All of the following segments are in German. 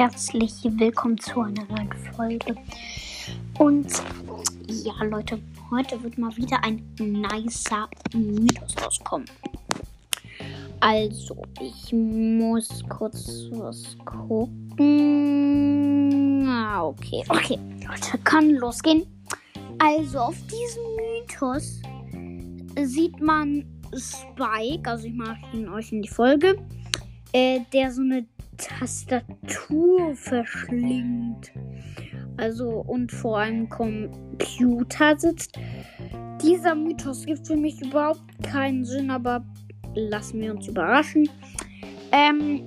herzlich willkommen zu einer neuen Folge. Und ja, Leute, heute wird mal wieder ein nicer Mythos rauskommen. Also, ich muss kurz was gucken. Ah, okay, okay. Leute, kann losgehen. Also, auf diesem Mythos sieht man Spike, also ich mache ihn euch in die Folge, äh, der so eine Tastatur verschlingt. Also und vor einem Computer sitzt. Dieser Mythos gibt für mich überhaupt keinen Sinn, aber lassen wir uns überraschen. Ähm,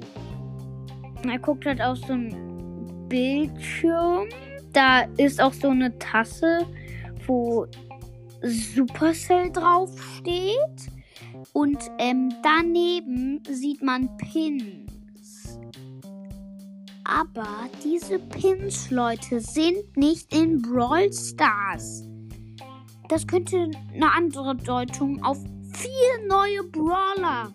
er guckt halt auf so ein Bildschirm. Da ist auch so eine Tasse, wo Supercell draufsteht. Und ähm, daneben sieht man Pins. Aber diese Pins, Leute, sind nicht in Brawl Stars. Das könnte eine andere Deutung auf vier neue Brawler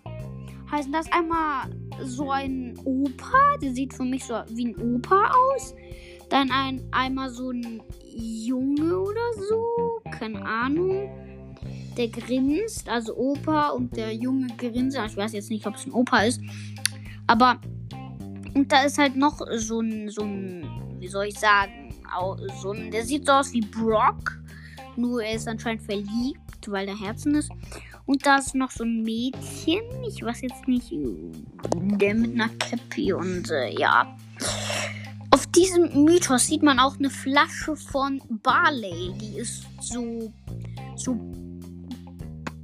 heißen. Das einmal so ein Opa, der sieht für mich so wie ein Opa aus. Dann ein einmal so ein Junge oder so, keine Ahnung. Der grinst, also Opa und der Junge grinst. Ich weiß jetzt nicht, ob es ein Opa ist. Aber und da ist halt noch so ein, so ein, wie soll ich sagen, so ein, der sieht so aus wie Brock. Nur er ist anscheinend verliebt, weil er Herzen ist. Und da ist noch so ein Mädchen, ich weiß jetzt nicht, der mit einer Cappy und äh, ja. Auf diesem Mythos sieht man auch eine Flasche von Barley. Die ist so, so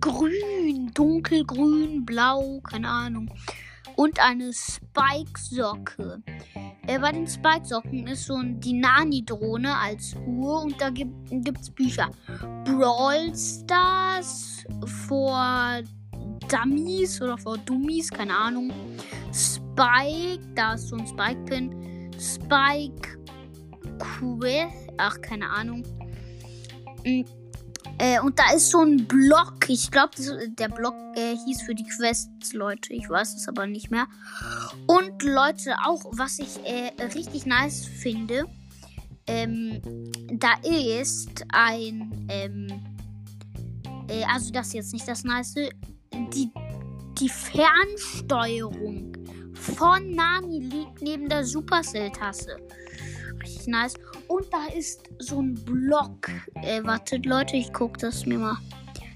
grün, dunkelgrün, blau, keine Ahnung und eine Spike-Socke. Äh, bei den Spike-Socken ist so ein, die Nani-Drohne als Uhr und da gibt es Bücher. Brawl Stars vor Dummies oder vor Dummies, keine Ahnung. Spike, da ist so ein Spike-Pin. Spike Quest, ach, keine Ahnung. Und äh, und da ist so ein Block. Ich glaube, der Block äh, hieß für die Quests, Leute. Ich weiß es aber nicht mehr. Und Leute, auch was ich äh, richtig nice finde, ähm, da ist ein, ähm, äh, also das ist jetzt nicht das Nice, die, die Fernsteuerung von Nani liegt neben der Supercell-Tasse. Richtig nice. Und da ist so ein Block. Äh, wartet, Leute, ich gucke das mir mal.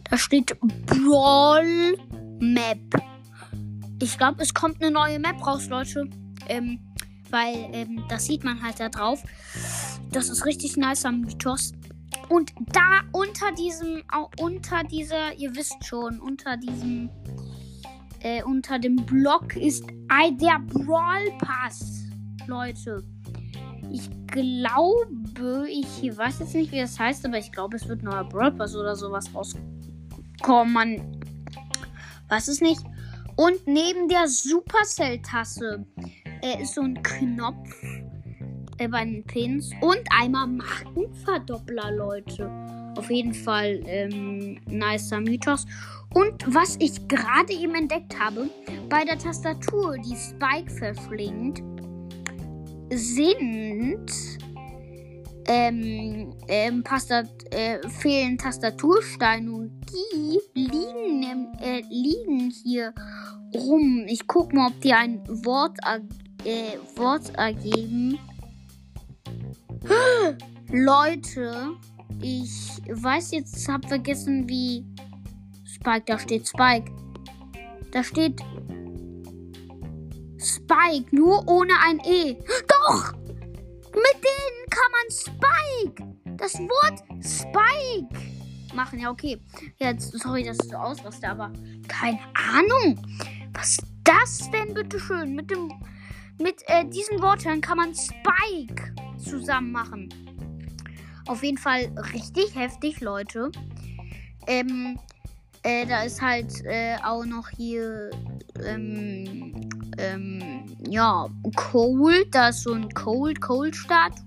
Da steht Brawl Map. Ich glaube, es kommt eine neue Map raus, Leute. Ähm, weil ähm, das sieht man halt da drauf. Das ist richtig nice am Mythos. Und da unter diesem, unter dieser, ihr wisst schon, unter diesem, äh, unter dem Block ist der Brawl Pass, Leute. Ich glaube, ich weiß jetzt nicht, wie das heißt, aber ich glaube, es wird neuer Brawl Pass oder sowas rauskommen. Man weiß es nicht. Und neben der Supercell-Tasse äh, ist so ein Knopf äh, bei den Pins und einmal Markenverdoppler, Leute. Auf jeden Fall ähm, nicer Mythos. Und was ich gerade eben entdeckt habe, bei der Tastatur, die Spike verschlingt, sind ähm, ähm, Pastat äh, fehlen Tastatursteine und die liegen, äh, liegen hier rum. Ich guck mal, ob die ein Wort, äh, Wort ergeben. Leute, ich weiß jetzt, hab vergessen, wie Spike, da steht Spike. Da steht Spike, nur ohne ein E. Doch! Mit denen kann man Spike! Das Wort Spike machen. Ja, okay. Jetzt, sorry, dass ich so ausraste, aber keine Ahnung. Was das denn, bitteschön? Mit dem. Mit äh, diesen Worten kann man Spike zusammen machen. Auf jeden Fall richtig heftig, Leute. Ähm, äh, da ist halt äh, auch noch hier ähm, ähm, ja, Cold. Da ist so ein Cold-Cold-Statue.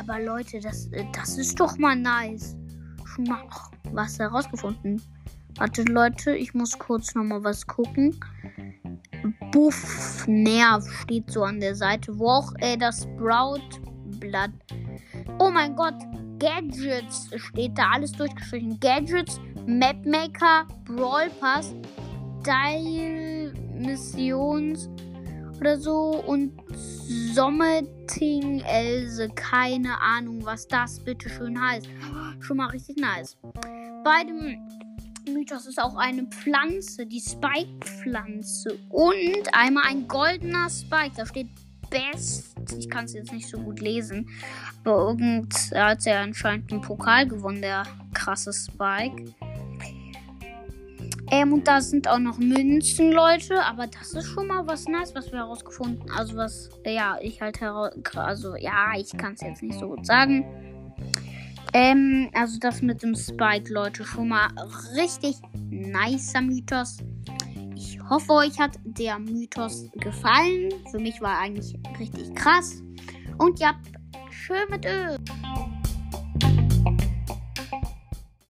Aber Leute, das, äh, das ist doch mal nice. Schon mal ach, was herausgefunden. Warte, Leute, ich muss kurz nochmal was gucken. Buff Nerv steht so an der Seite, wo auch äh, das Sprout-Blatt. Oh mein Gott, Gadgets steht da alles durchgestrichen. Gadgets, Mapmaker, Brawl Pass, Dial Missions oder so und Sommeting Else. Keine Ahnung, was das bitte schön heißt. Schon mal richtig nice. Bei dem Mythos ist auch eine Pflanze, die Spike-Pflanze. Und einmal ein goldener Spike. Da steht Best. Ich kann es jetzt nicht so gut lesen. Aber irgend hat er anscheinend einen Pokal gewonnen, der krasse Spike. Ähm, und da sind auch noch Münzen, Leute. Aber das ist schon mal was Nice, was wir herausgefunden Also, was, ja, ich halt heraus. Also, ja, ich kann es jetzt nicht so gut sagen. Ähm, also das mit dem Spike, Leute, schon mal richtig nicer Mythos. Ich hoffe, euch hat der Mythos gefallen. Für mich war er eigentlich richtig krass. Und ja, schön mit Öl.